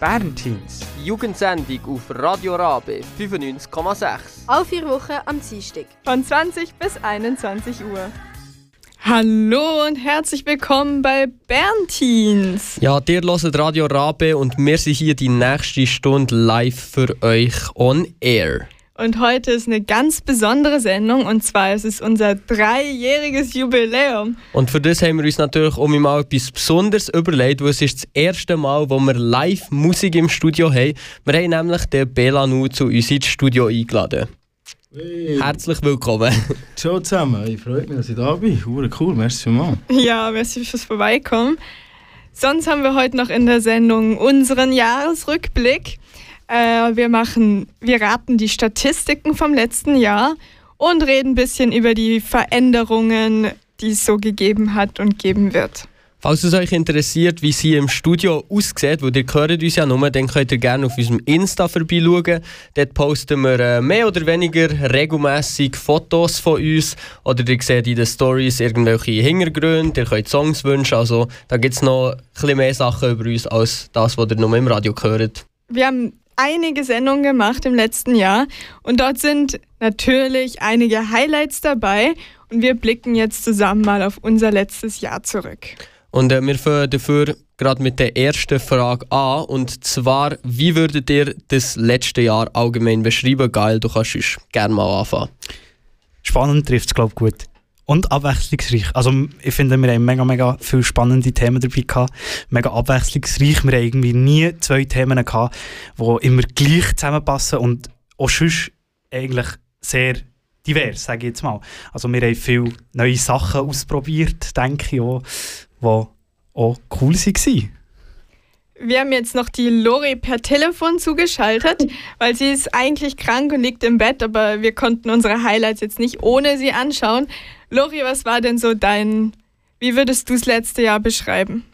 Bernteens. Die Jugendsendung auf Radio Rabe 95,6. Alle vier Wochen am Dienstag. Von 20 bis 21 Uhr. Hallo und herzlich willkommen bei Bernteens. Ja, dir hört Radio Rabe und wir sind hier die nächste Stunde live für euch on air. Und heute ist eine ganz besondere Sendung und zwar ist es unser dreijähriges Jubiläum. Und für das haben wir uns natürlich auch mal etwas Besonderes überlegt, weil es ist das erste Mal, wo wir live Musik im Studio haben. Wir haben nämlich den Belanu zu uns ins Studio eingeladen. Hey. Herzlich willkommen. Ciao zusammen, ich freue mich, dass ich da bin. Hure cool, merci vielmals. Ja, merci fürs Vorbeikommen. Sonst haben wir heute noch in der Sendung unseren Jahresrückblick. Äh, wir machen, wir raten die Statistiken vom letzten Jahr und reden ein bisschen über die Veränderungen, die es so gegeben hat und geben wird. Falls es euch interessiert, wie sie im Studio aussieht, weil ihr hört uns ja nur, dann könnt ihr gerne auf unserem Insta vorbeischauen. Dort posten wir äh, mehr oder weniger regelmäßig Fotos von uns oder ihr seht in den Stories irgendwelche Hintergründe, ihr könnt Songs wünschen, also da gibt es noch ein bisschen mehr Sachen über uns als das, was ihr nur im Radio hört. Wir haben einige Sendungen gemacht im letzten Jahr und dort sind natürlich einige Highlights dabei und wir blicken jetzt zusammen mal auf unser letztes Jahr zurück. Und äh, wir fangen dafür gerade mit der ersten Frage an und zwar, wie würdet ihr das letzte Jahr allgemein beschreiben? Geil, du kannst gerne mal anfangen. Spannend trifft es, glaube ich, gut und abwechslungsreich. Also ich finde, wir haben mega, mega viele spannende Themen dabei gehabt. Mega abwechslungsreich. Wir haben irgendwie nie zwei Themen gehabt, die immer gleich zusammenpassen und auch sonst eigentlich sehr divers, sage ich jetzt mal. Also wir haben viele neue Sachen ausprobiert, denke ich auch, die auch cool waren. Wir haben jetzt noch die Lori per Telefon zugeschaltet, weil sie ist eigentlich krank und liegt im Bett, aber wir konnten unsere Highlights jetzt nicht ohne sie anschauen. Lori, was war denn so dein, wie würdest du das letzte Jahr beschreiben?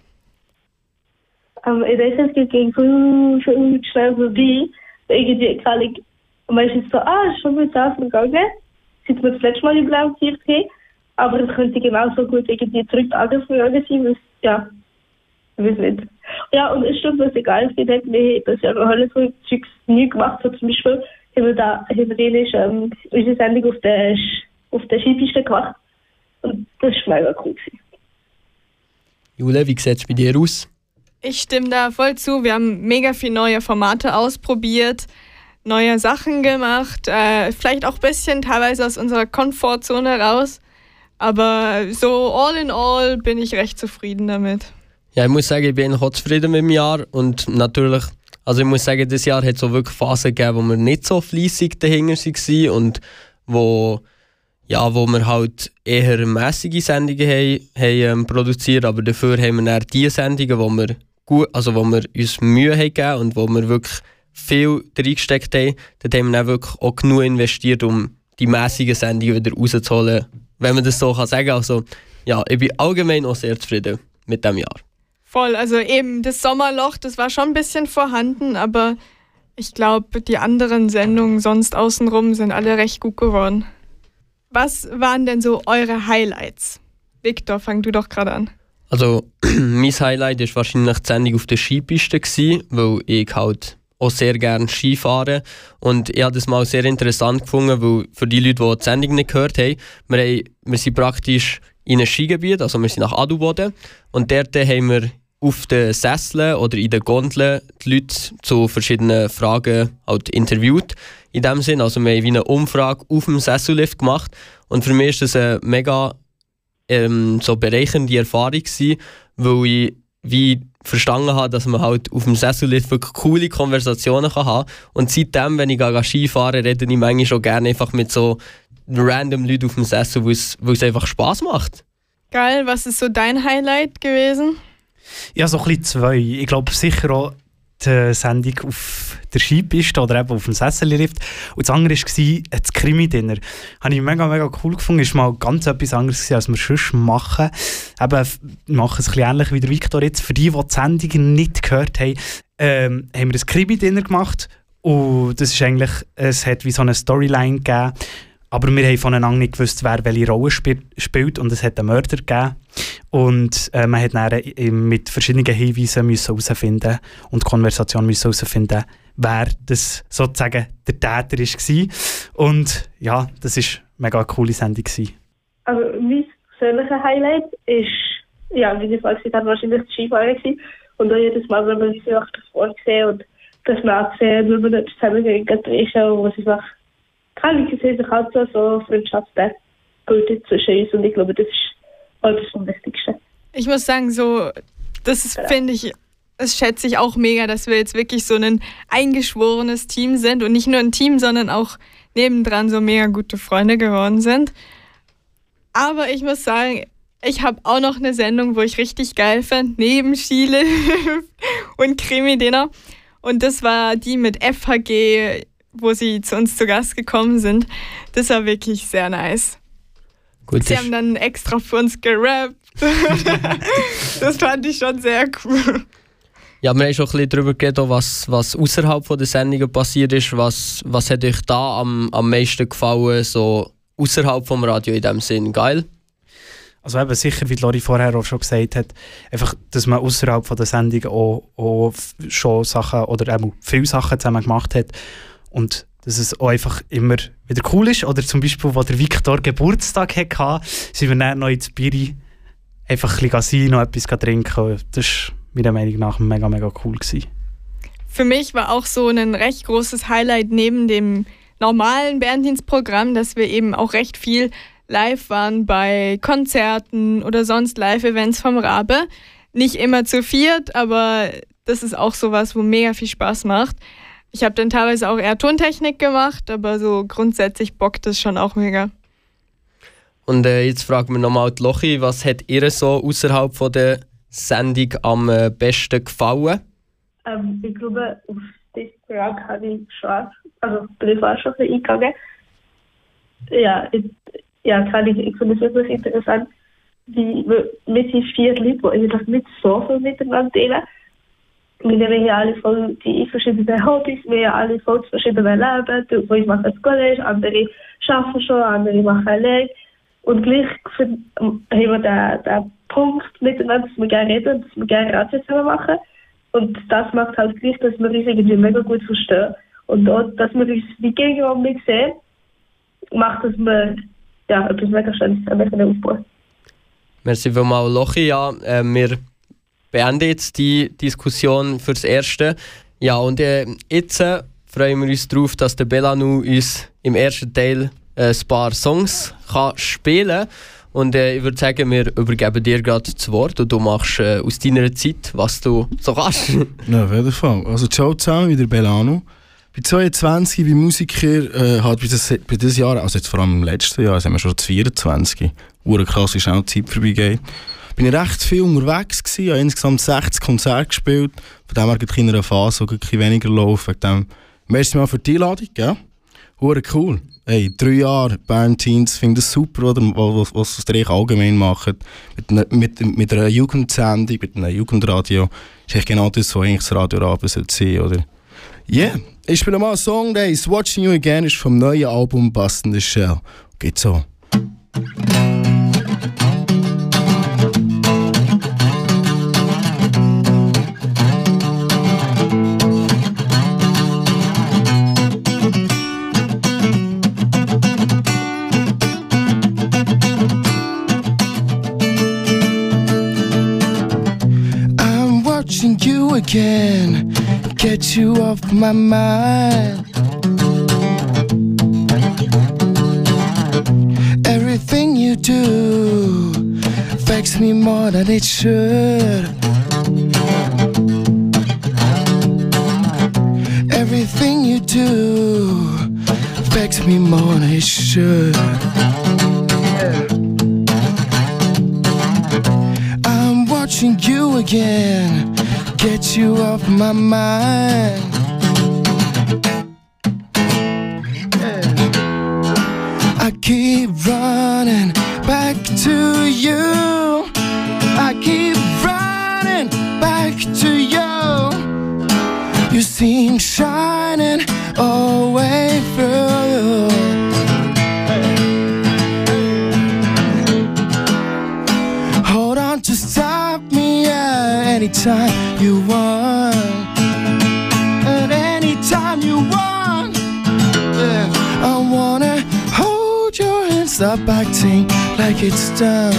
Um, in deze keer ging viel, viel schnell vorbei. Irgendwie kann ich meistens so, ah, schon mit das gegangen. Seit wir das letzte Mal implementiert haben. Aber es könnte genauso gut irgendwie zurück angefangen sein, ja, ich weiß nicht. Ja, und es stimmt, was egal ist, wir haben das Jahr noch alles so Zeugs nie gemacht. So zum Beispiel haben wir da, haben wir ähm, unsere Sendung auf der, auf der Skipiste gemacht. Und das war mega cool. Jule, wie sieht es bei dir aus? Ich stimme da voll zu. Wir haben mega viele neue Formate ausprobiert, neue Sachen gemacht, äh, vielleicht auch ein bisschen teilweise aus unserer Komfortzone raus. Aber so all in all bin ich recht zufrieden damit. Ja, ich muss sagen, ich bin auch zufrieden mit dem Jahr und natürlich, also ich muss sagen, das Jahr hat so wirklich Phasen gegeben, wo wir nicht so fleissig dahinter waren und wo ja, wo wir halt eher mäßige Sendungen haben, haben ähm, produziert, aber dafür haben wir dann die Sendungen, wo wir, gut, also wo wir uns Mühe haben und wo wir wirklich viel reingesteckt haben, dort haben wir dann wirklich auch genug investiert, um die mäßigen Sendungen wieder rauszuholen, wenn man das so kann sagen Also ja, ich bin allgemein auch sehr zufrieden mit dem Jahr. Voll, also eben das Sommerloch, das war schon ein bisschen vorhanden, aber ich glaube, die anderen Sendungen sonst außenrum sind alle recht gut geworden. Was waren denn so eure Highlights? Victor, fang du doch gerade an. Also, mein Highlight war wahrscheinlich die Sendung auf der Skipiste, gewesen, weil ich halt auch sehr gerne Ski fahre. Und ich habe das mal sehr interessant gefunden, weil für die Leute, die die Sendung nicht gehört haben, wir, haben, wir sind praktisch in einem Skigebiet, also wir sind nach Adelboden und dort haben wir auf den Sesseln oder in den Gondeln die Leute zu verschiedenen Fragen halt interviewt. In dem Sinn. Also wir haben wie eine Umfrage auf dem Sessellift gemacht. Und für mich ist das eine mega ähm, so bereichernde Erfahrung gewesen, weil ich wie verstanden habe, dass man halt auf dem Sessellift wirklich coole Konversationen kann haben. Und seitdem, wenn ich Ski fahre, rede ich manchmal schon gerne einfach mit so random Leuten auf dem Sessel, weil es einfach Spaß macht. Geil, was ist so dein Highlight gewesen? Ja, so ein bisschen zwei. Ich glaube sicher auch die Sendung auf der Skipiste oder eben auf dem Sessellift. Und das andere war das Krimi-Dinner. Habe ich mega, mega cool gefunden. Das war mal ganz etwas anderes, als wir sonst machen. Eben, wir machen es ein bisschen ähnlich wie der Victor jetzt. Für die, die die Sendung nicht gehört haben, ähm, haben wir ein Krimi-Dinner gemacht. Und das ist eigentlich, es hat wie so eine Storyline gegeben, aber wir haben voneinander nicht gewusst, wer welche Rolle spiel spielt und es hat einen Mörder gegeben und äh, man hat dann mit verschiedenen Hinweisen herausfinden und Konversation müssen herausfinden, wer das sozusagen der Täter war. Und ja, das war eine mega coole Sendung. Also mein persönliches Highlight ist, ja, wie gesagt, es war wahrscheinlich die Skifahren. Und auch jedes Mal, wenn man sie auch davor gesehen und das mal gesehen, wenn man nicht zusammengegangen ist, wo sie einfach, kann ich sehen, sich halt so, so Freundschaften bildet zwischen uns und ich glaube, das ist etwas vom Wichtigsten. Ich muss sagen, so, das Genau. finde ich, das schätze ich auch mega, dass wir jetzt wirklich so ein eingeschworenes Team sind und nicht nur ein Team, sondern auch nebendran so mega gute Freunde geworden sind. Aber ich muss sagen, ich habe auch noch eine Sendung, wo ich richtig geil fand, neben Schiele und Krimi-Dinner. Und das war die mit FHG, wo sie zu uns zu Gast gekommen sind. Das war wirklich sehr nice. Gut, Sie haben dann extra für uns gerappt. das fand ich schon sehr cool. Ja, wir haben schon ein bisschen darüber geredet, was, was außerhalb der Sendungen passiert ist. Was, was hat euch da am, am meisten gefallen, so außerhalb vom Radio in dem Sinn? Geil? Also eben sicher, wie Lori vorher auch schon gesagt hat, einfach, dass man außerhalb von der Sendung auch, auch schon Sachen oder eben viele Sachen zusammen gemacht hat und dass es auch einfach immer wieder cool ist. Oder zum Beispiel, wo der Viktor Geburtstag hatte, sind wir dann noch ins Biri einfach ein bisschen noch etwas trinken. Das war meiner Meinung nach mega, mega cool. Gewesen. Für mich war auch so ein recht großes Highlight neben dem normalen Bärendienstprogramm, dass wir eben auch recht viel live waren bei Konzerten oder sonst Live-Events vom Rabe. Nicht immer zu viert, aber das ist auch sowas, wo mega viel Spaß macht. Ich habe dann teilweise auch eher Tontechnik gemacht, aber so grundsätzlich bockt das schon auch mega. Und äh, jetzt fragen wir nochmal die Lochi, was hat ihr so außerhalb von der Sendung am äh, besten gefallen? Ähm, ich glaube, auf diese Frage habe ich schon, also privat schon ein bisschen eingegangen. Ja, ich, ja kann ich, ich finde es wirklich interessant, wie wir mit den vier Leuten, die eigentlich nicht so viel miteinander teilen, wir haben ja alle voll die verschiedenen Hobbys, wir alle voll verschiedene Leben. Du, ich mache das College, andere arbeiten schon, andere machen allein. Und gleich haben wir den, den Punkt miteinander, dass wir gerne reden und dass wir gerne Radio zusammen machen. Und das macht halt gleich, dass wir uns irgendwie mega gut verstehen. Und auch, dass wir uns wie gegenüber nicht sehen, macht, dass wir ja, etwas mega Schönes zusammen können aufbauen Merci vielmals, Lochi. Ja, äh, wir beenden jetzt die Diskussion fürs Erste. Ja, und äh, jetzt äh, freuen wir uns darauf, dass der Belanu uns im ersten Teil äh, ein paar Songs kann spielen Und äh, ich würde sagen, wir übergeben dir gerade das Wort und du machst äh, aus deiner Zeit, was du so kannst. Ja, auf jeden Fall. Also, ciao zusammen, wieder Belano. Bei 22 wie Musiker äh, hat bei dieses Jahr, also jetzt vor allem im letzten Jahr, sind wir schon zu 24. Ure krass, wie schnell die Zeit vorbeigeht. Bin ich recht viel unterwegs gewesen, habe insgesamt 60 Konzerte gespielt. Von dem her in einer Phase, wo weniger laufen. Dem, merci mal für die Einladung, gell? Hure cool. Hey, drei Jahre Bern Teens, finde das super, oder, was, was ihr eigentlich allgemein macht. Mit, einer- mit, mit einer Jugendsendung, mit einem Jugendradio. Ist eigentlich genau das, was eigentlich das Radio sollte sein, oder? Yeah, ich spiele mal Song, der ist Watching You Again, ist vom neuen Album Bust in the Shell. Geht so. Again, get you off my mind. Everything you do affects me more than it should. Everything you do affects me more than it should. I'm watching you again, get you off my mind. I keep running back to you. I keep running back to you. You seem shining all way through. Hold on to stop me at any time you want. At any time you want. Yeah. I wanna hold your hand, stop acting like it's done.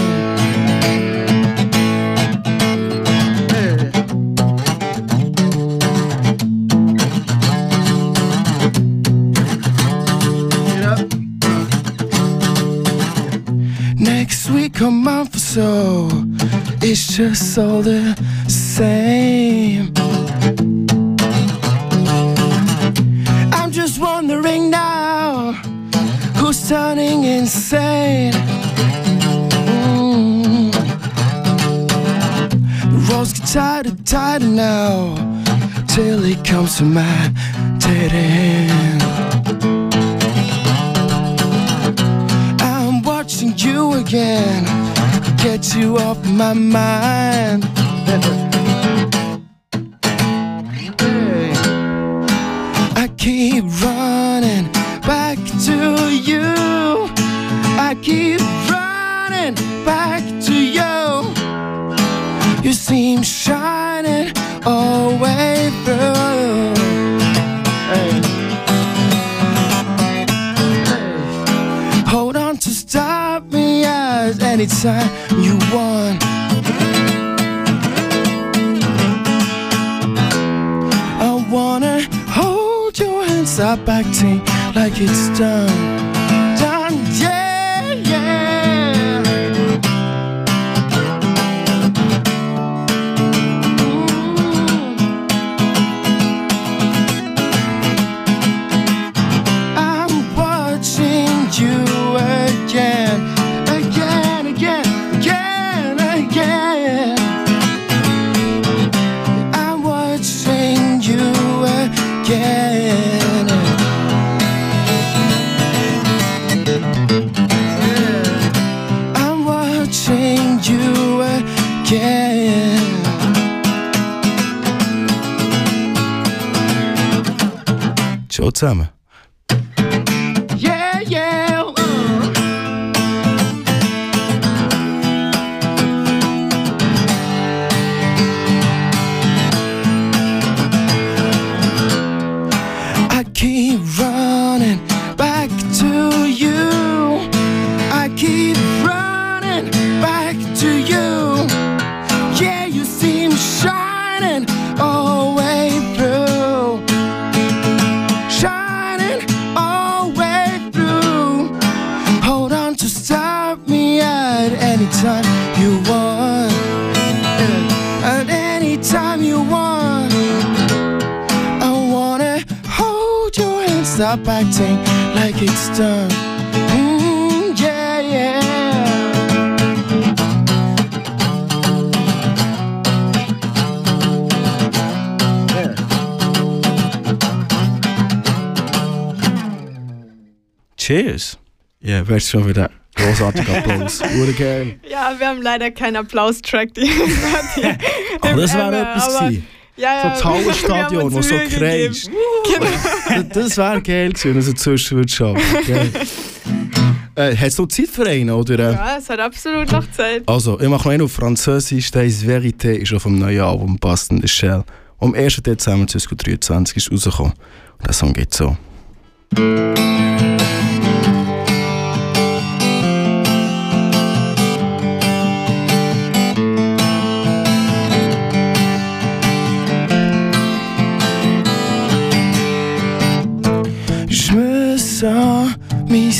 Next week a month or so, it's just all the same. I'm just wondering now who's turning insane. Mm. The roads get tighter, tighter now, till it comes to my dead end. I'm watching you again, get you off my mind. keep running back to you. I keep running back to you. You seem shining all the way through. Hold on to stop me at anytime you want. Stop acting like it's done. Ciao stop acting like it's done. Mm, yeah, yeah. Cheers. Ja, yeah, schon wieder großartiger Applaus. Geil. Ja, wir haben leider keinen Applaustrack. Die, Aber aber-. Ja, ja, So das Hallenstadion, wo so gegeben. kreischt. Das wäre geil gewesen, wenn er so zwischen würde schaffen. Geil. Äh, hast du Zeit für einen, oder? Ja, es hat absolut noch Zeit. Also, ich mache noch einen auf Französisch. Des Verité ist auf dem neuen Album Boston the Shell. Am 1. Dezember 2023 ist rausgekommen. Und der Song geht so.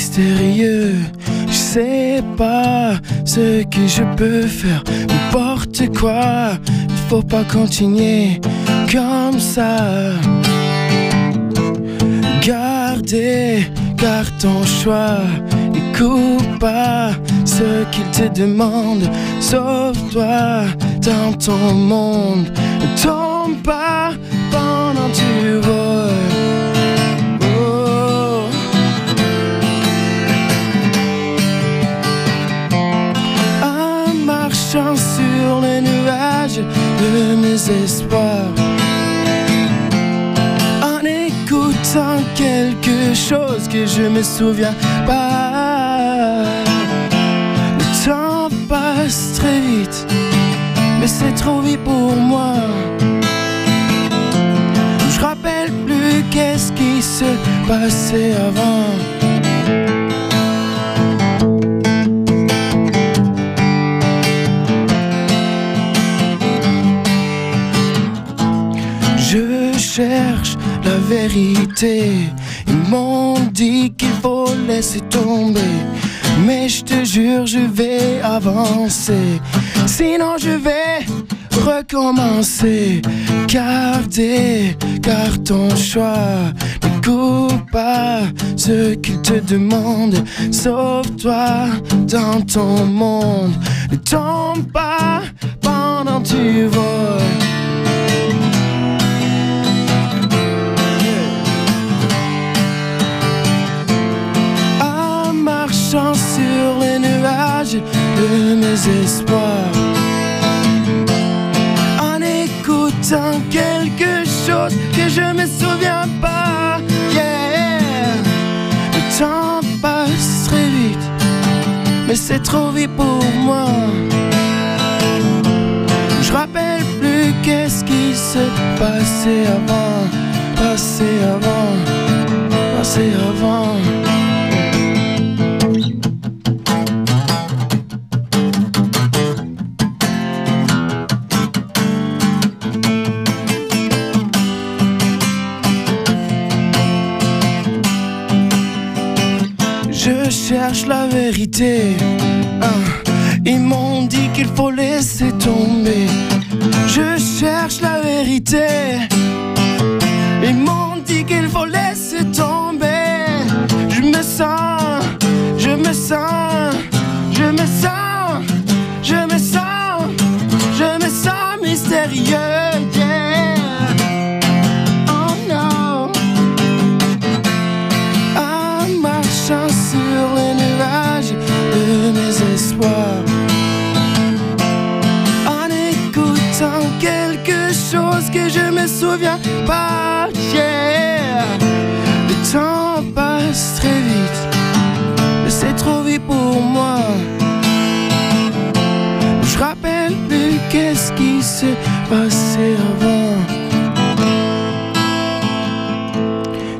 Mystérieux. Je sais pas ce que je peux faire. N'importe quoi, il faut pas continuer comme ça. Gardez, garde ton choix. Écoute pas ce qu'il te demande. Sauve-toi dans ton monde. Ne tombe pas pendant que tu voles. De mes espoirs. En écoutant quelque chose que je me souviens pas. Le temps passe très vite, mais c'est trop vite pour moi. Je rappelle plus qu'est-ce qui se passait avant. La vérité. Ils m'ont dit qu'il faut laisser tomber. Mais je te jure, je vais avancer. Sinon, je vais recommencer. Garder, car ton choix n'écoute pas ce qu'il te demande. Sauve-toi dans ton monde. Ne tombe pas pendant tu voles. Mes espoirs. En écoutant quelque chose que je me souviens pas. Yeah. Le temps passe très vite, mais c'est trop vite pour moi. Je rappelle plus qu'est-ce qui se passait avant, passé avant, passé avant. Très vite, mais c'est trop vite pour moi. Je rappelle plus qu'est-ce qui s'est passé avant.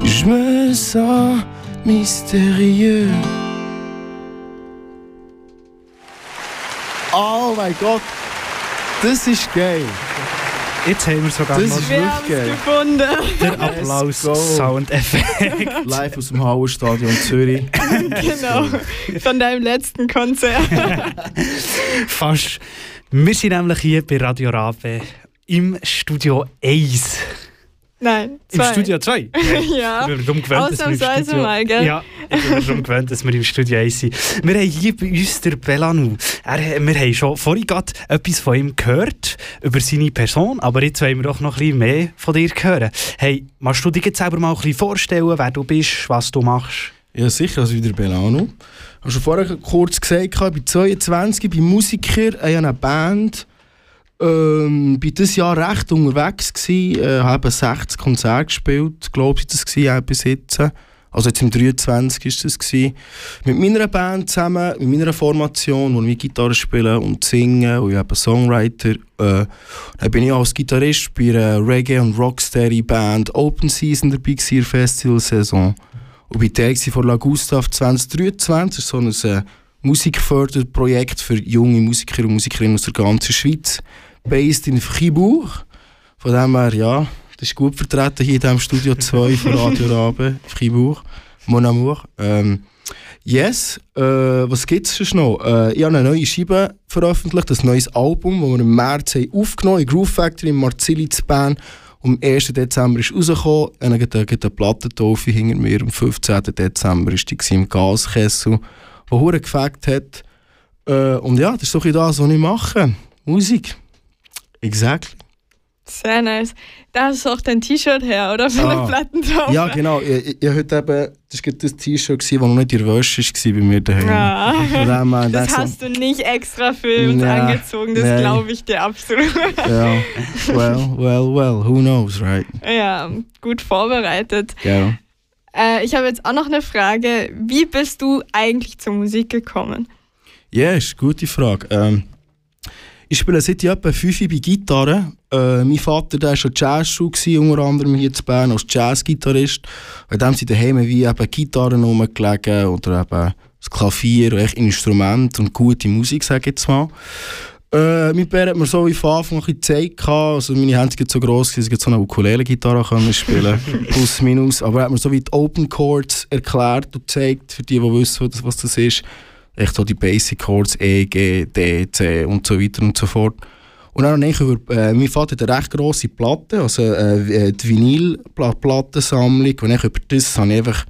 Je me sens mystérieux. Oh mein Gott, das ist geil. Jetzt haben wir sogar Das noch ist- gefunden. den go. Applaus-Soundeffekt. Live aus dem Hauerstadion Zürich. genau. Von deinem letzten Konzert. Fast. Wir sind nämlich hier bei Radio Rabe im Studio 1. Nein, Im zwei. Studio 2? Ja. Ich bin darum gewöhnt, dass wir im Ausnahmsweise Studio... mal, gell? Ja, ich bin darum gewöhnt, dass wir im Studio 1 sind. Wir haben hier bei uns den Belanu. Er, wir haben schon vorhin gerade etwas von ihm gehört, über seine Person, aber jetzt wollen wir doch noch ein bisschen mehr von dir hören. Hey, magst du dich jetzt selber mal ein bisschen vorstellen, wer du bist, was du machst? Ja, sicher, also wieder Belano. Ich habe schon vorher kurz gesagt, ich bin 22, bin Musiker, ich habe eine Band. Ähm, bin dieses Jahr recht unterwegs gewesen, äh, habe 60 Konzerte gespielt, glaube ich, das war bis jetzt. Also jetzt im 23 ist das gewesen. Mit meiner Band zusammen, mit meiner Formation, wo ich Gitarre spiele und singe und ich bin Songwriter. Äh, dann bin ich als Gitarrist bei einer Reggae- und Rocksteady-Band Open Season dabei gewesen, in der Festivalsaison. Und bei der war von La Gustav 2023 so ein äh, Musikförderprojekt für junge Musiker und Musikerinnen aus der ganzen Schweiz, based in Fribourg. Von dem her, ja, das ist gut vertreten hier in diesem Studio 2 von Radio Rabe, Fribourg, Mon Amour. Ähm, yes, äh, was gibt es noch? Äh, ich habe eine neue Scheibe veröffentlicht, ein neues Album, das wir im März haben aufgenommen in Groove Factory in Marzili Bern. Am 1. Dezember ist rausgekommen, dann gibt es eine Plattentaufe hinter mir. Am 15. Dezember war die im Gaskessel, der hure gefackt hat. Äh, und ja, das ist so das, was ich mache. Musik. Exactly. Sehr nice. Da ist auch dein T-Shirt her, oder? Von Ah. der Plattentaufe. Ja, genau. Ich, ich, ich heute eben, das war das T-Shirt, das noch nicht in der Wäsche war bei mir daheim. Ja. Her, Das dann hast du nicht extra für uns Ja, angezogen, das nein. glaube ich dir absolut. so, ja. Well, well, well, who knows, right? ja, gut vorbereitet. Genau. Äh, ich habe jetzt auch noch eine Frage. Wie bist du eigentlich zur Musik gekommen? Ja, ist eine gute Frage. Ähm, Ich spiele seit ich etwa 5 bei Gitarre. Äh, mein Vater war schon Jazzschule, unter anderem hier in Bern als Jazzgitarrist. Bei dem sind daheim wie eben Gitarren rumgelegen oder eben das Klavier, echt Instrument und gute Musik, sage ich jetzt mal. Äh, mein Bär hat mir so wie von Anfang an gezeigt. Also meine Hände sind so gross, dass ich so eine Ukulele-Gitarre spielen Plus, minus. Aber er hat mir so wie die Open Chords erklärt und gezeigt, für die, die wissen, was das ist. Echt so die Basic Chords, E, G, D, C und so weiter und so fort. Und dann habe ich über, äh, mein Vater hat eine recht grosse Platte, also äh, die Vinyl-Plattensammlung. Und ich über das habe ich einfach,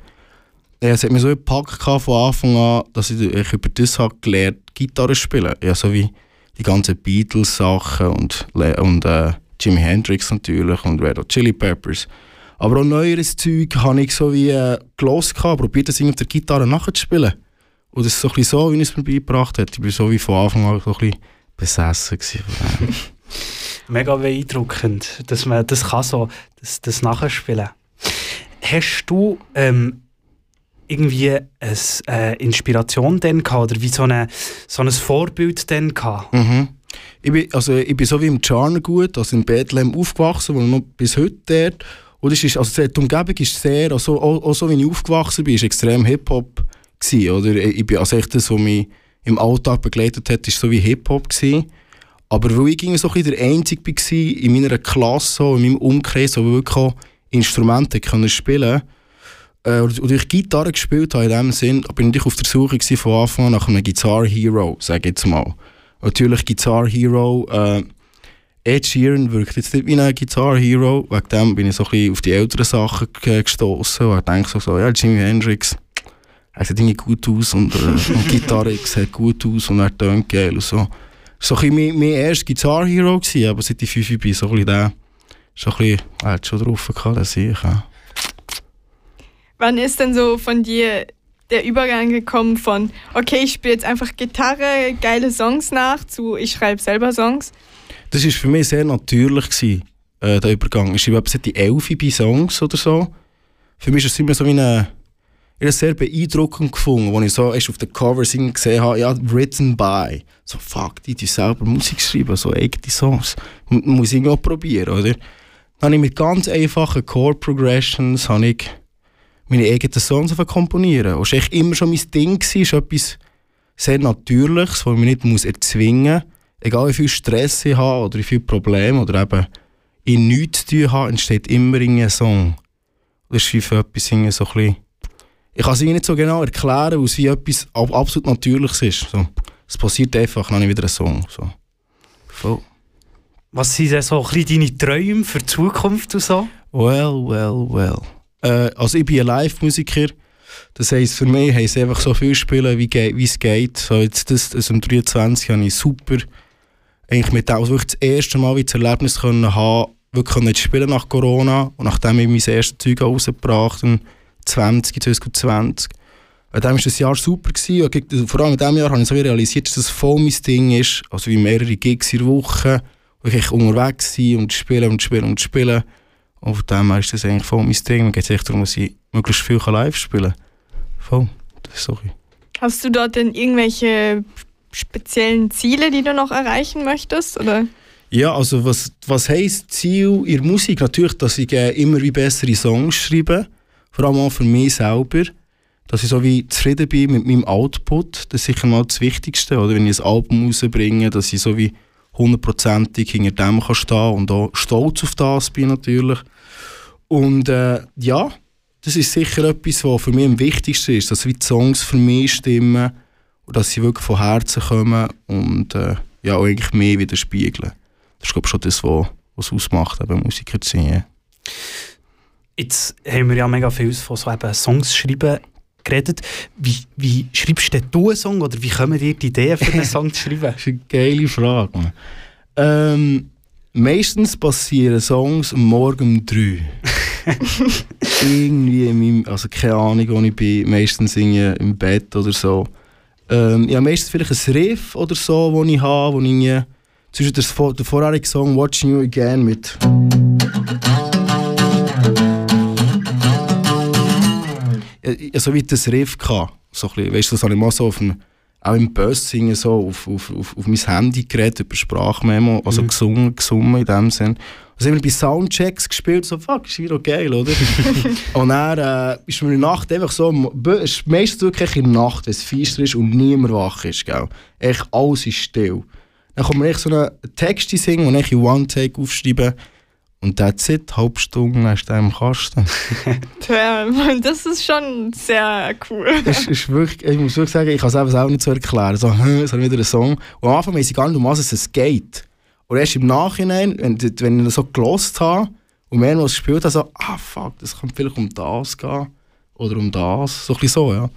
ja, es hat mir so gepackt von Anfang an, dass ich, ich über das habe gelernt, Gitarre spielen. Ja, so wie die ganzen Beatles-Sachen und, und äh, Jimi Hendrix natürlich und Red Hot Chili Peppers. Aber auch neueres Zeug habe ich so wie äh, gelesen, probiert das auf der Gitarre nachzuspielen. Und das ist so, ein so, wie es mir beigebracht hat. Ich war so wie von Anfang an so ein bisschen besessen. Mega beeindruckend, dass man das kann so, das, das nachspielen. Hast du ähm, irgendwie eine äh, Inspiration denn gehabt oder wie so, eine, so ein Vorbild denn gehabt? Mhm. Ich bin, also ich bin so wie im Charner gut, also in Bethlehem aufgewachsen, wo noch bis heute dort. Und es ist, also die Umgebung ist sehr, also auch, auch so wie ich aufgewachsen bin, ist extrem Hip-Hop gewesen, oder? Ich bin also echt das, was mich im Alltag begleitet hat, ist so wie Hip-Hop gewesen. Aber weil ich so ein der Einzige war in meiner Klasse, in meinem Umkreis, wo wirklich auch Instrumente können spielen äh, oder ich Gitarre gespielt habe in dem Sinn, bin ich auf der Suche von Anfang an nach einem Guitar Hero, sage ich jetzt mal. Natürlich Guitar Hero, äh, Ed Sheeran wirkt jetzt nicht wie ein Guitar Hero, wegen dem bin ich so ein auf die älteren Sachen gestoßen und denke so, so, ja, Jimi Hendrix, er sieht irgendwie gut aus und, äh, und Gitarre sieht gut aus und er tönt geil und so. So ein bisschen mein, mein erster Guitar Hero gewesen, aber seit ich 5 bin, so ein bisschen der, schon ein bisschen, er hat schon drauf gehabt, das sehe ich, ja. Wann ist denn so von dir der Übergang gekommen von, okay, ich spiele jetzt einfach Gitarre, geile Songs nach, zu ich schreibe selber Songs? Das war für mich sehr natürlich, gewesen, äh, der Übergang. Ich schreibe seit die elf bei Songs oder so. Für mich ist es immer so wie eine, eine sehr beeindruckend gefunden, als ich so erst auf den Covers gesehen habe, ja, written by. So, fuck, die, die selber Musik schreiben, so eigene Songs. M muss ich auch probieren, oder? Dann habe ich mit ganz einfachen Chord Progressions, ich meine eigenen Songs komponieren. Und das war immer schon mein Ding, gewesen, ist etwas sehr Natürliches, das ich nicht muss erzwingen muss. Egal wie viel Stress ich habe oder wie viele Probleme oder eben in nichts zu tun habe, entsteht immer ein Song. Das ist wie für etwas so ein bisschen ich kann es Ihnen nicht so genau erklären, weil es wie etwas absolut Natürliches ist. So. Es passiert einfach, dann habe ich wieder einen Song. So. Voll. Was sind denn so ein deine Träume für die Zukunft und so? Well, well, well. Äh, also ich bin ein Live-Musiker. Das heisst, für mich heisst es einfach so viel spielen, wie, wie es geht. So jetzt das, das um 23 habe ich super eigentlich mit also wirklich das erste Mal wie das Erlebnis können haben, wirklich nicht spielen nach Corona und nachdem ich mein erstes Zeug rausgebracht habe, 20, 2020. Bei dem war das Jahr super. Gewesen. Vor allem in diesem Jahr habe ich so realisiert, dass das voll mein Ding ist. Also wie mehrere Gigs in der Woche, wo ich unterwegs bin und spielen und spielen und spielen. Und von dem her ist das eigentlich voll mein Ding. Mir geht es darum, dass ich möglichst viel live spielen kann. Voll. Das ist so. Hast du dort denn irgendwelche speziellen Ziele, die du noch erreichen möchtest? Oder? Ja, also was, was heisst Ziel in der Musik? Natürlich, dass ich äh, immer wie bessere Songs schreibe. Vor allem auch für mich selber. Dass ich so wie zufrieden bin mit meinem Output. Das ist sicher mal das Wichtigste. Oder wenn ich ein Album rausbringe, dass ich so wie hundertprozentig hinter dem kann stehen und auch stolz auf das bin natürlich. Und äh, ja, das ist sicher etwas, was für mich am wichtigsten ist, dass die Songs für mich stimmen und dass sie wirklich von Herzen kommen und äh, ja, auch eigentlich mehr widerspiegeln. Das ist glaube ich schon das, was es ausmacht, eben Musiker zu sein. Jetzt haben wir ja mega viel von so eben Songs schreiben geredet. Wie, wie schreibst denn du einen Song oder wie kommen dir die Ideen für einen Song zu schreiben? das ist eine geile Frage. Ähm, meistens passieren Songs morgen um drei. Irgendwie in meinem, also keine Ahnung, wo ich bin, meistens singe im Bett oder so. Ähm, ja, meistens vielleicht ein Riff oder so, das ich habe, wo ich zwischen der, der vorherigen Song Watching You Again mit so wie das Riff gehabt. So ein bisschen, weißt du, das habe ich mal so auf dem auch im Bus singen so auf, auf, auf, auf mein Handy geredet, über Sprachmemo, also Mhm. gesungen, gesungen in dem Sinn. Dann haben wir bei Soundchecks gespielt, so, fuck, ist wieder geil, oder? und dann äh, ist mir in der Nacht einfach so, meistens wirklich in der Nacht, wenn es feister ist und niemand wach ist, gell? Echt, alles ist still. Dann kommt mir echt so einen Text singen und ich in One-Take aufschreiben. Und that's it, halbe Stunde hast du im Kasten. Tja, das ist schon sehr cool. es ist wirklich, ich muss wirklich sagen, ich kann es einfach auch nicht so erklären. So, es hat wieder einen Song. Und am Anfang weiss ich gar nicht, um was es geht. Und erst im Nachhinein, wenn, wenn ich das so gelost habe und mehrmals gespielt habe, so, ah fuck, das könnte vielleicht um das gehen. Oder um das. So ein bisschen so, ja.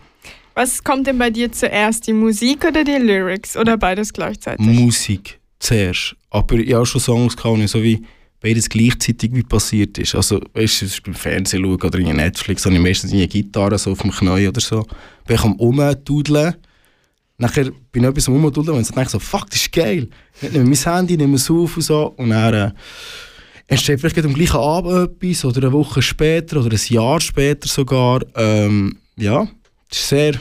Was kommt denn bei dir zuerst, die Musik oder die Lyrics? Oder beides gleichzeitig? Musik zuerst. Aber ich habe schon Songs gehabt, so wie beides gleichzeitig wie passiert ist. Also, weißt du, beim Fernsehen schauen oder in Netflix, habe ich meistens eine Gitarre so auf dem Knie oder so. Bin ich am Umdudeln. Nachher bin ich etwas am Umdudeln und denke ich so, fuck, das ist geil. Ich nehme mein Handy, nehme es auf und so. Und dann äh, entsteht vielleicht am gleichen Abend etwas oder eine Woche später oder ein Jahr später sogar. Ähm, ja, das ist sehr,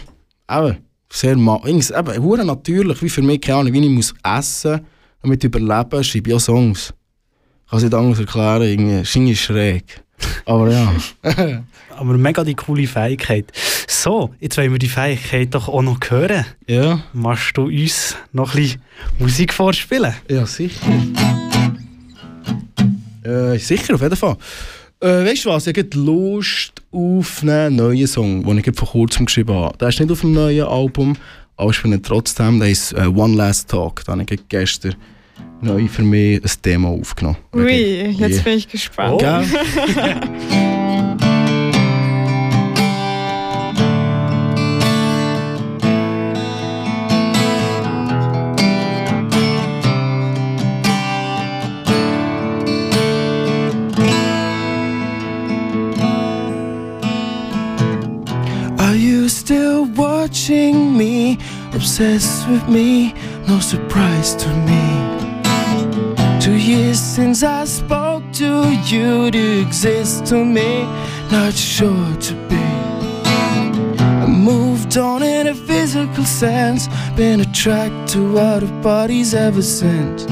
eben, sehr, eben, natürlich, wie für mich, keine Ahnung, wie ich muss essen, damit überleben, schreibe ich auch Songs. Kann es nicht anders erklären, irgendwie, ist irgendwie schräg. Aber ja. Aber mega die coole Fähigkeit. So, jetzt wollen wir die Fähigkeit doch auch noch hören. ja. Machst du uns noch ein bisschen Musik vorspielen? Ja, sicher. Äh, sicher, auf jeden Fall. Äh, weißt du was, ich habe Lust auf einen neuen Song, den ich vor kurzem geschrieben habe. Der ist nicht auf dem neuen Album, aber ich ihn trotzdem, der ist äh, One Last Talk. Da habe ich gestern neu für mich ein Demo aufgenommen. Ui, jetzt Yeah. bin ich gespannt. Oh. Gell? Are you still watching me? Obsessed with me? No surprise to me. Years since I spoke to you to exist to me, not sure to be. I moved on in a physical sense, been attracted to other bodies ever since.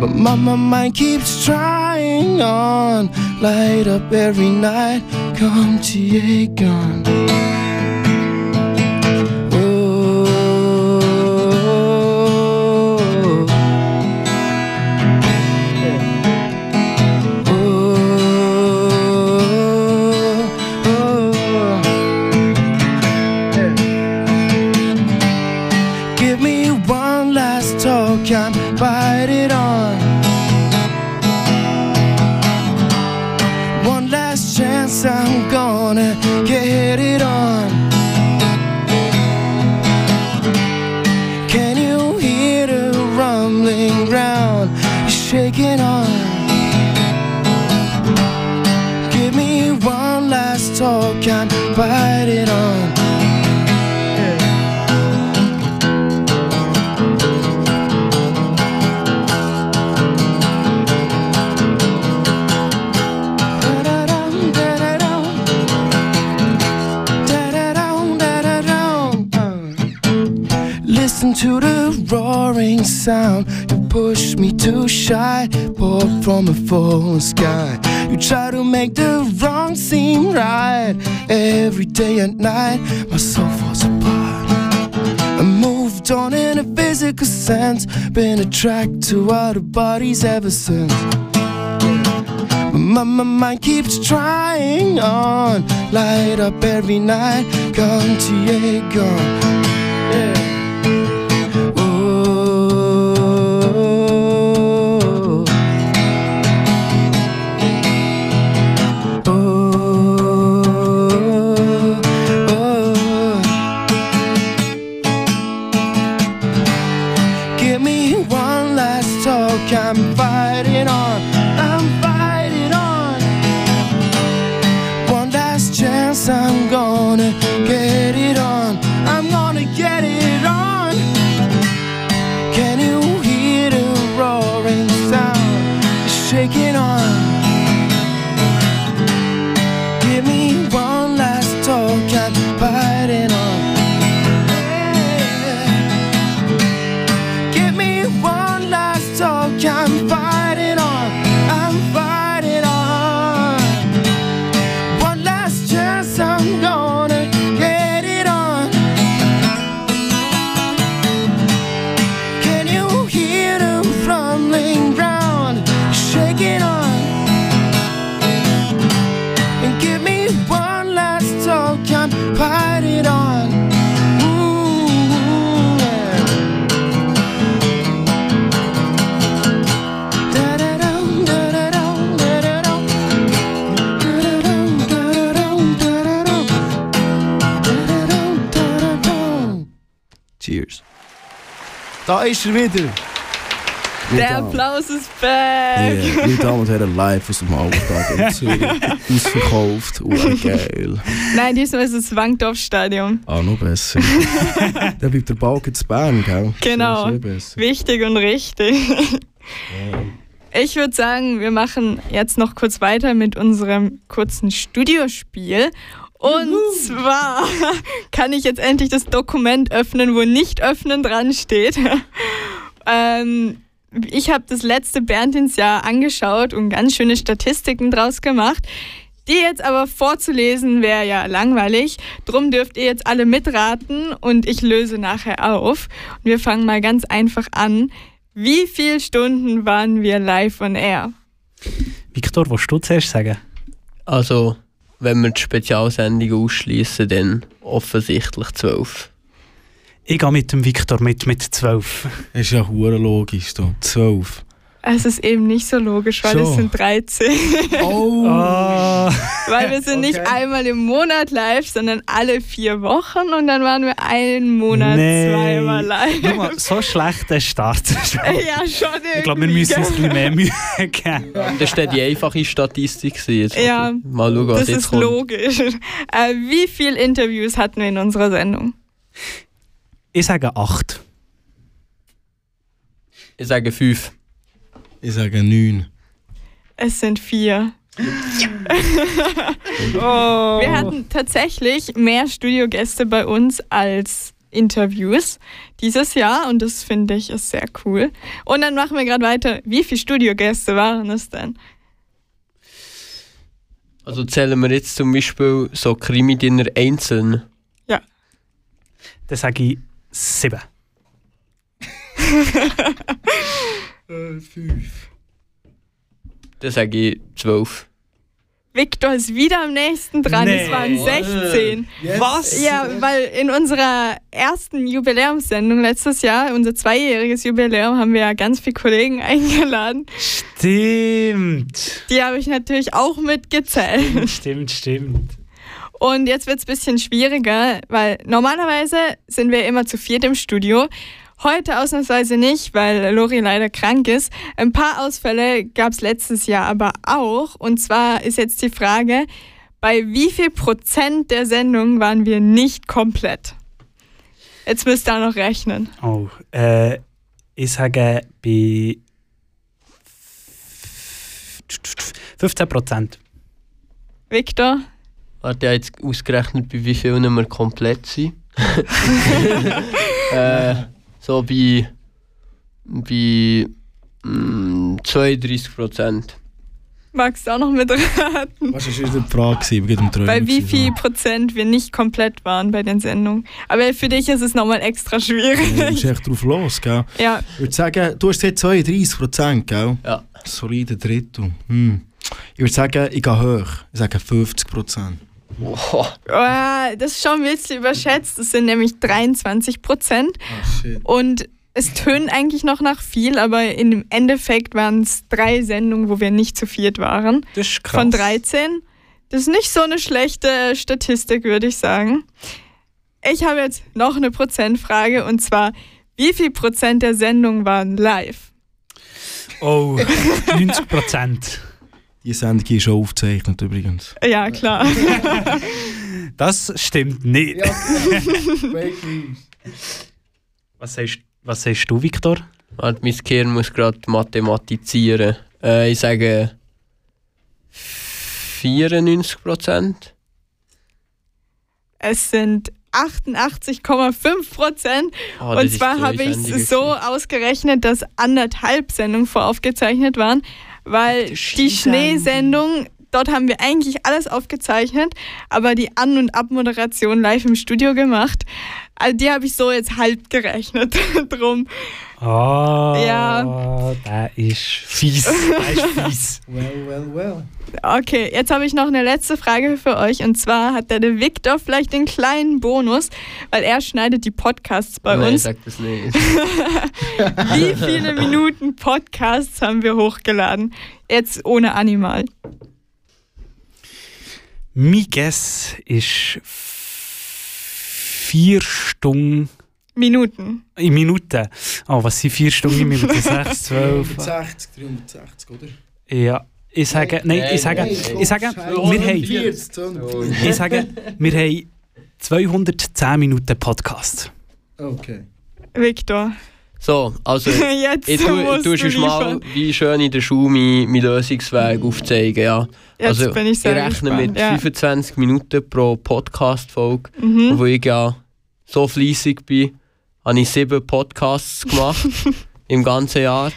But my, my mind keeps trying on, light up every night, come to ye gone. Uh. Listen to the roaring sound. You push me too shy, pour from a falling sky. You try to make the wrong seem right. Every day and night, my soul falls apart. I moved on in a physical sense. Been attracted to other bodies ever since. But my, my mind keeps trying on. Light up every night. Gone to yeah, gone. Da ist er wieder. Der Applaus ist back. Yeah, meine Damen und Herren, live aus dem Alltag in Zürich. Ausverkauft. Geil. Nein, diesmal ist es Wankdorf-Stadion. Ah, noch besser. Dann bleibt der Balken zu Bern, gell? Genau. Wichtig und richtig. Ich würde sagen, wir machen jetzt noch kurz weiter mit unserem kurzen Studiospiel. Und zwar kann ich jetzt endlich das Dokument öffnen, wo nicht öffnen dran steht. ähm, ich habe das letzte Berndinsjahr angeschaut und ganz schöne Statistiken draus gemacht. Die jetzt aber vorzulesen wäre ja langweilig. Drum dürft ihr jetzt alle mitraten und ich löse nachher auf. Und wir fangen mal ganz einfach an. Wie viele Stunden waren wir live on air? Victor, was du zuerst sagen? Also, wenn wir die Spezialsendung ausschließen, dann offensichtlich 12. Ich gehe mit dem Victor mit, mit 12. Das ist ja hure logisch. Du. 12. Es ist eben nicht so logisch, weil So. es sind 13. Oh! Weil wir sind nicht Okay. einmal im Monat live, sondern alle vier Wochen und dann waren wir einen Monat nee. zweimal Guck live. mal, so schlechter Start. ja, schon irgendwie. Ich glaube, wir müssen uns ein bisschen mehr Mühe geben. Das war die einfache Statistik. gewesen. Jetzt Ja, mal schauen, was Das jetzt ist kommt. logisch. Äh, wie viele Interviews hatten wir in unserer Sendung? Ich sage 8. Ich sage 5. Ich sage 9. Es sind vier. Oh. Wir hatten tatsächlich mehr Studiogäste bei uns als Interviews dieses Jahr und das finde ich ist sehr cool. Und dann machen wir gerade weiter. Wie viele Studiogäste waren es denn? Also zählen wir jetzt zum Beispiel so Krimi-Dinner einzeln. Dann sage ich 7. 5. Dann sage ich 12. Victor ist wieder am nächsten dran. Nee. Es waren 16. Was? Ja, weil in unserer ersten Jubiläumssendung letztes Jahr, unser zweijähriges Jubiläum, haben wir ja ganz viele Kollegen eingeladen. Stimmt. Die habe ich natürlich auch mitgezählt. Stimmt, stimmt. Und jetzt wird es ein bisschen schwieriger, weil normalerweise sind wir immer zu viert im Studio. Heute ausnahmsweise nicht, weil Lori leider krank ist. Ein paar Ausfälle gab es letztes Jahr aber auch. Und zwar ist jetzt die Frage, bei wie viel Prozent der Sendung waren wir nicht komplett? Jetzt müsst ihr auch noch rechnen. Oh, äh, ich sage bei 15 Prozent. Victor? Warte, ich habe jetzt ausgerechnet, bei wie vielen wir komplett sind. äh, so bei, bei mm, 32 Prozent. Magst du auch noch mitraten? Was war die Frage? gehen um Bei wie viel Prozent wir nicht komplett waren bei den Sendungen. Aber für dich ist es nochmal extra. Ja, Du schwierig. bist echt drauf los, gell? Ja, Ich würde sagen, du hast jetzt 32 Prozent, gell? Ja. Solide Drittel. Hm. Ich würde sagen, ich gehe hoch. Ich sage 50 Prozent. Oh, Oh, das ist schon ein bisschen überschätzt. Das sind nämlich 23 Prozent. Shit. Und es tönt eigentlich noch nach viel, aber im Endeffekt waren es drei Sendungen, wo wir nicht zu viert waren. Das ist krass. Von 13. Das ist nicht so eine schlechte Statistik, würde ich sagen. Ich habe jetzt noch eine Prozentfrage und zwar, wie viel Prozent der Sendungen waren live? Oh, 90 Prozent. Die Sendung ist schon aufgezeichnet übrigens. Ja, klar. Das stimmt nicht. Fake News. Was, sagst, was sagst du, Victor? warte, mein Gehirn muss gerade mathematisieren. Äh, ich sage 94 Prozent. Es sind 88,5 Prozent. Ah, Und zwar habe ich es so ausgerechnet, dass anderthalb Sendungen voraufgezeichnet waren, weil Die. Schneesendung, dort haben wir eigentlich alles aufgezeichnet, aber die An- und Abmoderation live im Studio gemacht. Also die habe ich so jetzt halb gerechnet. Drum. Ah, Ja. der ist fies. Der ist fies. Well, well, well. Okay, jetzt habe ich noch eine letzte Frage für euch. Und zwar hat der, der Victor vielleicht den kleinen Bonus, weil er schneidet die Podcasts bei Nein, uns. sag das nicht. Wie viele Minuten Podcasts haben wir hochgeladen? Jetzt ohne Animal. Mein Guess ist 4 Stunden Minuten. In Minuten. Oh, was sind vier Stunden in Minuten? 6, 12. 360, 360, oder? Ja. Ich sage, nein, ich sage, ich sage, wir haben, 240, 240. ich sage, wir haben 210 Minuten Podcast. Okay. Victor, So, also jetzt ich tu, musst tu du mal wie schön in der Schule meinen mein Lösungsweg aufzeigen. Ja. Jetzt also ich sehr rechne gespannt. mit ja. 25 Minuten pro Podcast-Folge. Mhm. Wo ich ja so fleissig bin, habe ich sieben Podcasts gemacht im ganzen Jahr.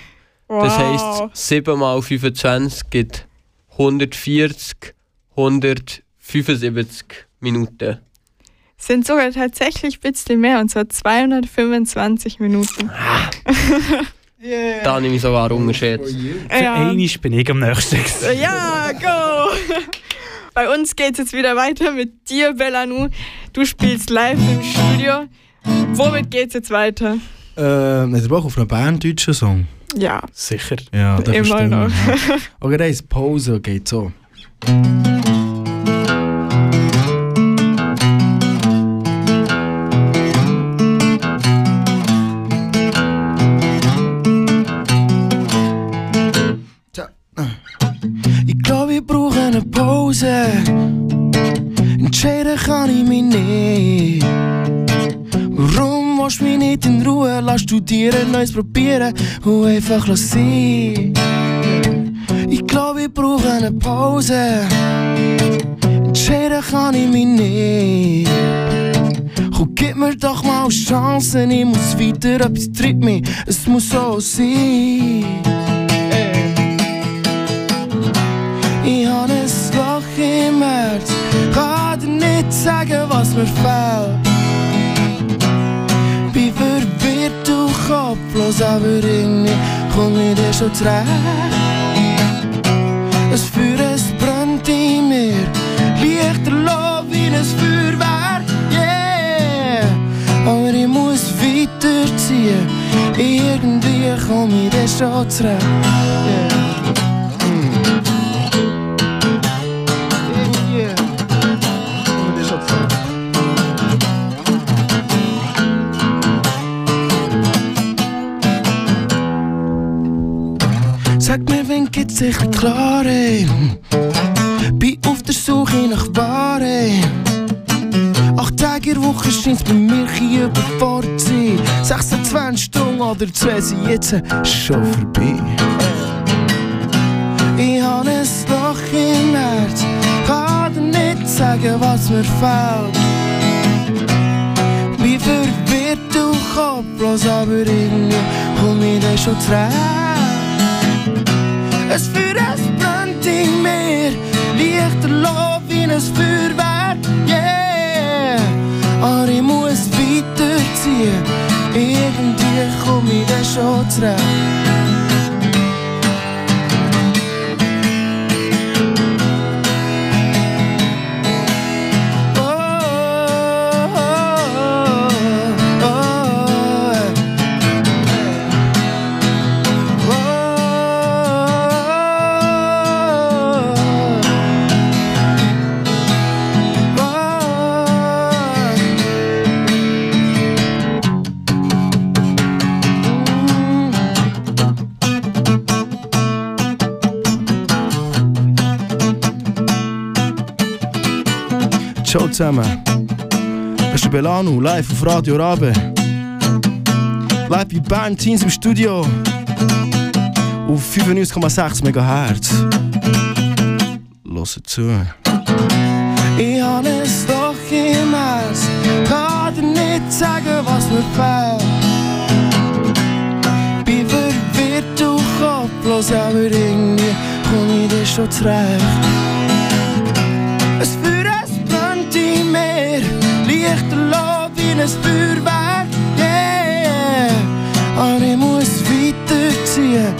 Das Wow. heisst, 7 mal 25 gibt 140, 175 Minuten. Sind sogar tatsächlich ein bisschen mehr, und zwar 225 Minuten. Da nehme ich sogar unterschätzt. Für Ja. einmal bin ich am nächsten. Ja, go! Bei uns geht es jetzt wieder weiter mit dir, Bellanu. Du spielst live im Studio. Womit geht's jetzt weiter? Ähm, er Bock auf einen berndeutschen Song? Ja, Sicher. Ja, das Immer wir, noch. ja. Okay, dann ist Pause, geht so. Pause. Entscheiden kann ich mich nicht. Warum willst du mich nicht in Ruhe lassen studieren, Neues probieren und einfach lassen? Ich glaube, ich brauche eine Pause. Entscheiden kann ich mich nicht. Komm, gib mir doch mal Chancen, ich muss weiter, etwas tritt mich, es muss so sein. Was mir fehlt. Bin verwirrt und kopflos, aber irgendwie komm ich dir schon zurecht. Das Feuer, es brennt in mir, Lichterloh wie ein Feuerwerk, yeah. Aber ich muss weiterziehen, irgendwie komm ich dir schon zurecht. Yeah. Sag mir, wenn geht's sicher klar, ey. Bin auf der Suche nach Ware. Acht Tage in der Woche scheint's bei mir hier überfordert zu sein. 26 Stunden oder zwei sind jetzt schon vorbei. Ich habe ein Loch im Herz, kann dir nicht sagen, was mir fehlt. Bin verwirrt und kopflos, aber irgendwie komm ich dann schon zurecht. Es Feuer, es brennt in mir, Lichterloh wie ein Feuerwerk, yeah. Aber ich muss weiterziehen, irgendwie komm ich dann schon zurecht. Zusammen. Das ist Belano, live auf Radio Rabe. Live bei Bern Teens im Studio. Auf 95,6 MHz. Hört zu. Ich habe ein Loch im Herz, kann dir nicht sagen, was mir fehlt. Bin verwirrt und kopflos, aber irgendwie komm ich dir schon zurecht. Ein Feuerwerk, yeah. Aber ich muss weiterziehen,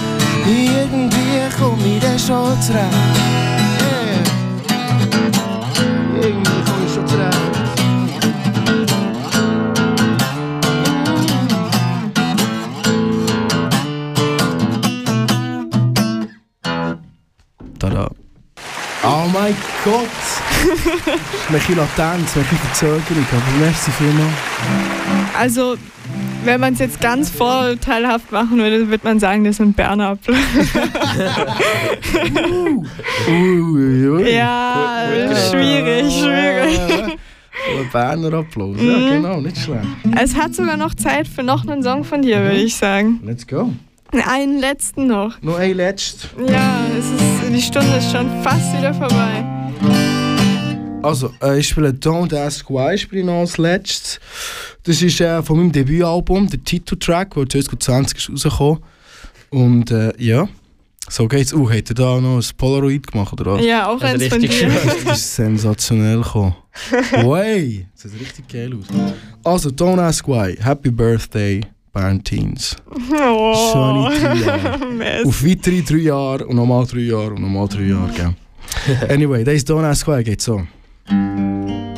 irgendwie komm ich dann schon zurecht. Yeah. Irgendwie komm ich schon zurecht. Oh mein Gott! Ein bisschen Latenz, ein bisschen Verzögerung, aber merci vielmals. Also, wenn man es jetzt ganz vorteilhaft machen würde, würde man sagen, das sind Berner Apfel. uh, ui, ui. Ja, schwierig, schwierig. Ein Berner Applaus, ja Mhm. genau, nicht schlecht. Es hat sogar noch Zeit für noch einen Song von dir, würde ich sagen. Let's go. Einen letzten noch. Noch ein letztes. Ja, es ist, die Stunde ist schon fast wieder vorbei. Also, äh, ich spiele Don't Ask Why, spiele ich noch als letztes. Das ist äh, von meinem Debütalbum, der Titeltrack, der 2020 ist rausgekommen. Und äh, ja, so geht's. Uh, hat er da noch ein Polaroid gemacht, oder was? Ja, auch Also eins von richtig dir. schön. Das ist sensationell gekommen. Way! Das sieht richtig geil aus. Also, Don't Ask Why. Happy Birthday, Bernteens. Oh. Schöne drei Jahre. Auf weitere drei Jahre und nochmal drei Jahre und nochmal drei Jahre, gell? Anyway, das ist Don't Ask Why, geht so. Take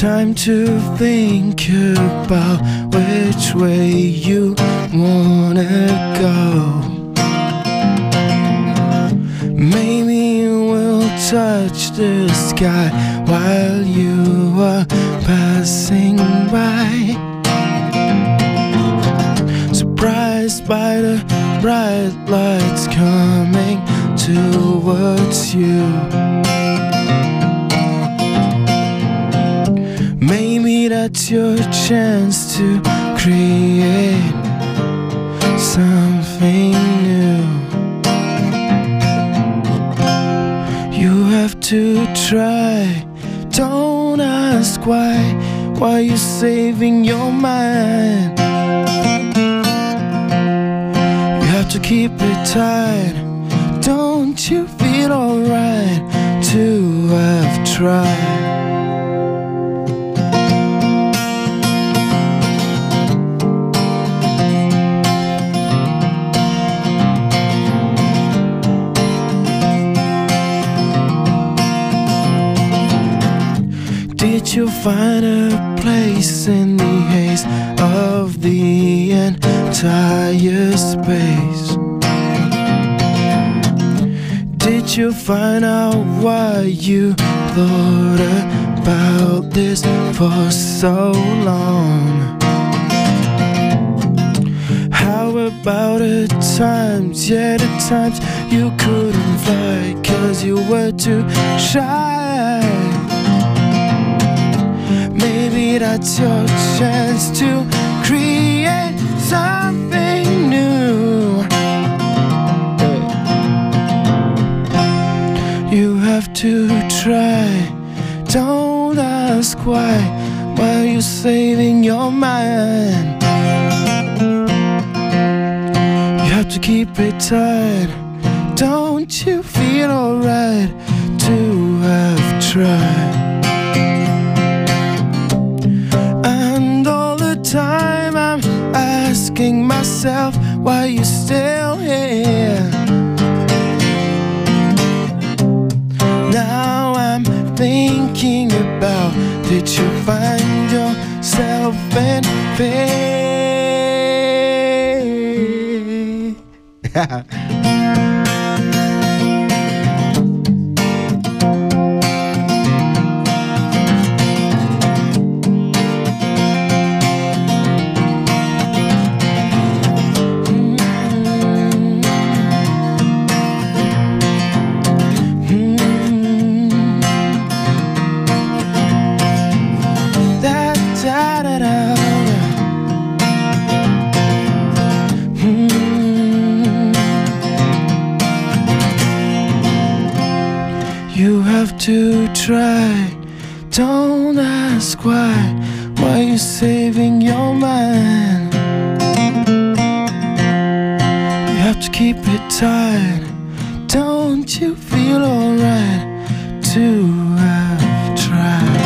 time to think about which way you wanna go. Maybe you will touch the sky while you are passing by. Surprised by the bright lights coming towards you. That's your chance to create something new. You have to try. Don't ask why. Why you saving your mind? You have to keep it tight. Don't you feel alright to have tried? Did you find a place in the haze of the entire space? Did you find out why you thought about this for so long? How about the times, yeah, the times you couldn't fly cause you were too shy? Maybe that's your chance to create something new. You have to try. Don't ask why. Why you saving your mind? You have to keep it tight. Don't you feel alright to have tried? Asking myself why you still here. Now I'm thinking about did you find yourself in faith? to try. Don't ask why. Why you saving your mind? You have to keep keep it tight. Don't you feel alright to have tried?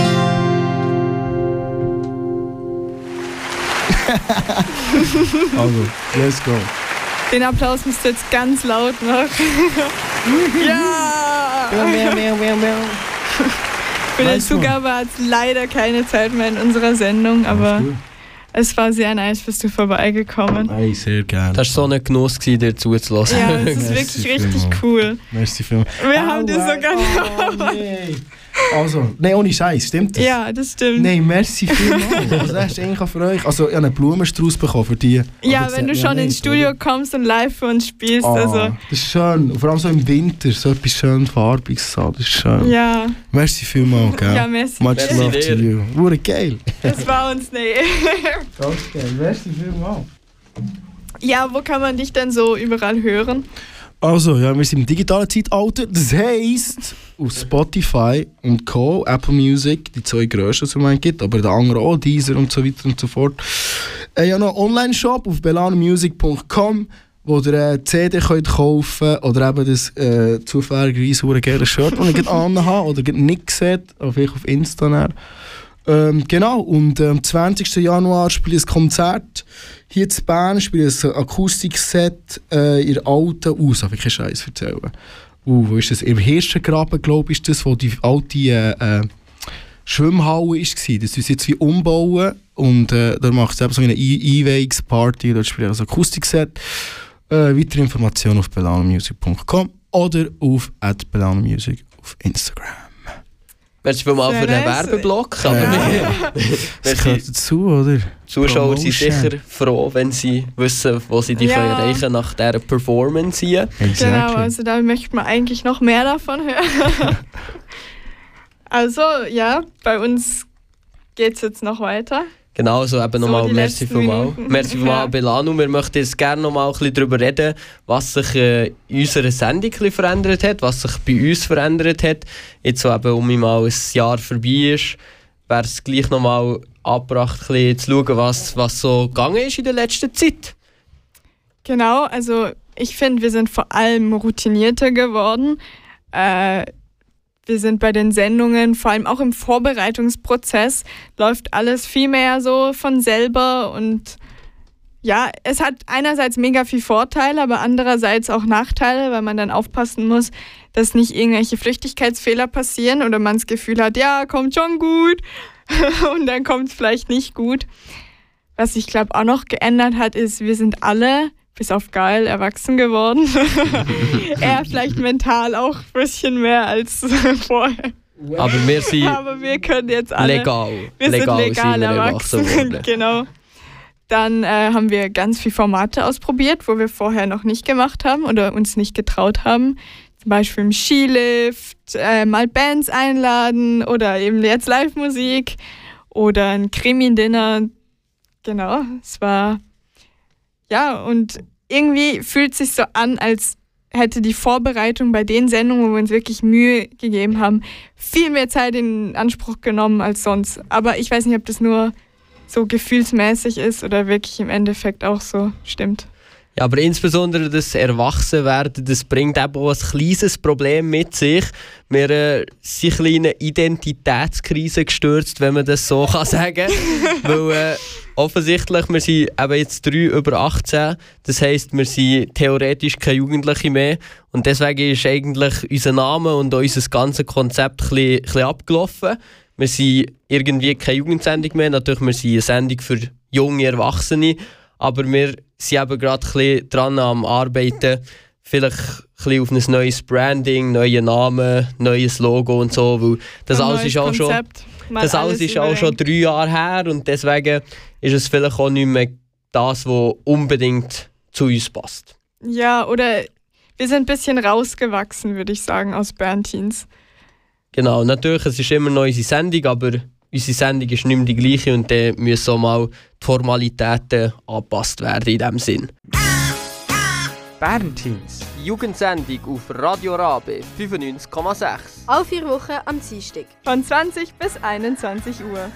also, let's go. Den Applaus müsst ihr jetzt ganz laut machen. ja! Für den one. Zugabe hat es leider keine Zeit mehr in unserer Sendung, aber es war sehr nice, bist du vorbeigekommen. Hey, sehr gerne. Das war so ein Genuss, gewesen, dir zuzulassen. Ja, das ist Merci wirklich richtig vielmals. cool. Merci vielmals. Wir haben dir sogar Oh, nee. Also, nein, ohne Scheiß, stimmt das? Ja, das stimmt. Nein, merci vielmals. Also, das ist eigentlich für euch. Also, ich habe einen Blumenstrauß bekommen für die. ja, wenn du schon ins nicht, Studio oder? kommst und live für uns spielst, Ah, also Das ist schön. Und vor allem so im Winter, so etwas schön Farbiges. so, Das ist schön. ja, Merci vielmals, gell? ja, merci. Much Merci love to dir. you. Wurde geil. Das war uns nee. Ganz geil. Merci vielmals. Ja, wo kann man dich denn so überall hören? Also, ja, wir sind im digitalen Zeitalter. Das heisst, auf Spotify und Co., Apple Music, die zwei grössten, die es im Moment gibt, aber der andere auch, Deezer und so weiter und so fort. Äh, ja, noch einen Online-Shop auf belanomusic.com, wo ihr äh, CD könnt kaufen oder eben das äh, zufälligerweise hure geile Shirt, das ich gerade anhabe oder nicht seht, vielleicht auf Insta. Ähm, genau, und am 20. Januar spiele ich ein Konzert hier zu Bern, spiele ich ein Akustikset äh, in der alten Aus, darf ich keinen Scheiß erzählen. Uh, wo ist das? Im Hirschengraben, glaube ich, ist das, wo die alte äh, äh, Schwimmhalle war. Das sie jetzt wie umbauen und äh, da macht es eben so eine E- Einweihungsparty, dort spiele ich ein Akustikset. Äh, weitere Informationen auf belanomusic.com oder auf @belanomusic auf Instagram. Merci Sehr für den. Werbeblock. Aber Ja. wir, Das gehört dazu, oder? Die Zuschauer sind Promotion. sicher froh, wenn sie wissen, wo sie dich Ja. können erreichen nach dieser Performance hier. Genau, also da möchte man eigentlich noch mehr davon hören. also ja, bei uns geht es jetzt noch weiter. Genau, so eben So, nochmal die merci. Minuten. Merci an Belano. Wir möchten jetzt gerne nochmal ein bisschen darüber reden, was sich äh, in unserer Sendung verändert hat, was sich bei uns verändert hat. Jetzt so eben, um mal ein Jahr vorbei ist, wäre es gleich nochmal angebracht, ein bisschen zu schauen, was, was so gegangen ist in der letzten Zeit. Genau, also ich finde, wir sind vor allem routinierter geworden. Äh, wir sind bei den Sendungen, vor allem auch im Vorbereitungsprozess, läuft alles viel mehr so von selber und ja, es hat einerseits mega viel Vorteile, aber andererseits auch Nachteile, weil man dann aufpassen muss, dass nicht irgendwelche Flüchtigkeitsfehler passieren oder man das Gefühl hat, ja, kommt schon gut und dann kommt es vielleicht nicht gut. Was sich, glaube auch noch geändert hat, ist, wir sind alle, bis auf Geil, erwachsen geworden. er vielleicht mental auch ein bisschen mehr als vorher. Aber wir sind Aber wir können jetzt alle. legal. Wir legal sind legal erwachsen erwachsen. genau. Dann äh, haben wir ganz viele Formate ausprobiert, wo wir vorher noch nicht gemacht haben oder uns nicht getraut haben. Zum Beispiel im Skilift, äh, mal Bands einladen oder eben jetzt Live-Musik oder ein Krimi-Dinner. Genau, es war. Ja, und irgendwie fühlt es sich so an, als hätte die Vorbereitung bei den Sendungen, wo wir uns wirklich Mühe gegeben haben, viel mehr Zeit in Anspruch genommen als sonst. Aber ich weiß nicht, ob das nur so gefühlsmäßig ist oder wirklich im Endeffekt auch so stimmt. Ja, aber insbesondere das Erwachsenwerden, das bringt eben auch ein kleines Problem mit sich. Wir äh, sind in eine Identitätskrise gestürzt, wenn man das so kann sagen Weil äh, offensichtlich, wir sind eben jetzt drei über 18, das heisst, wir sind theoretisch keine Jugendliche mehr. Und deswegen ist eigentlich unser Name und unser ganzes Konzept ein bisschen, ein bisschen abgelaufen. Wir sind irgendwie keine Jugendsendung mehr, natürlich, wir sind eine Sendung für junge Erwachsene, aber wir sind eben gerade ein bisschen dran am Arbeiten, vielleicht ein bisschen auf ein neues Branding, neue Namen, neues Logo und so, weil das Ein alles ist auch schon, Konzept, mal das alles ist auch schon drei Jahre her und deswegen ist es vielleicht auch nicht mehr das, was unbedingt zu uns passt. Ja, oder wir sind ein bisschen rausgewachsen, würde ich sagen, aus Bernteens. Genau, natürlich, es ist immer noch unsere Sendung, aber unsere Sendung ist nicht mehr die gleiche und dann müssen auch mal die Formalitäten angepasst werden in diesem Sinn. Bernteens. Jugendsendung auf Radio Rabe 95,6. Alle vier Wochen am Dienstag. Von 20 bis 21 Uhr.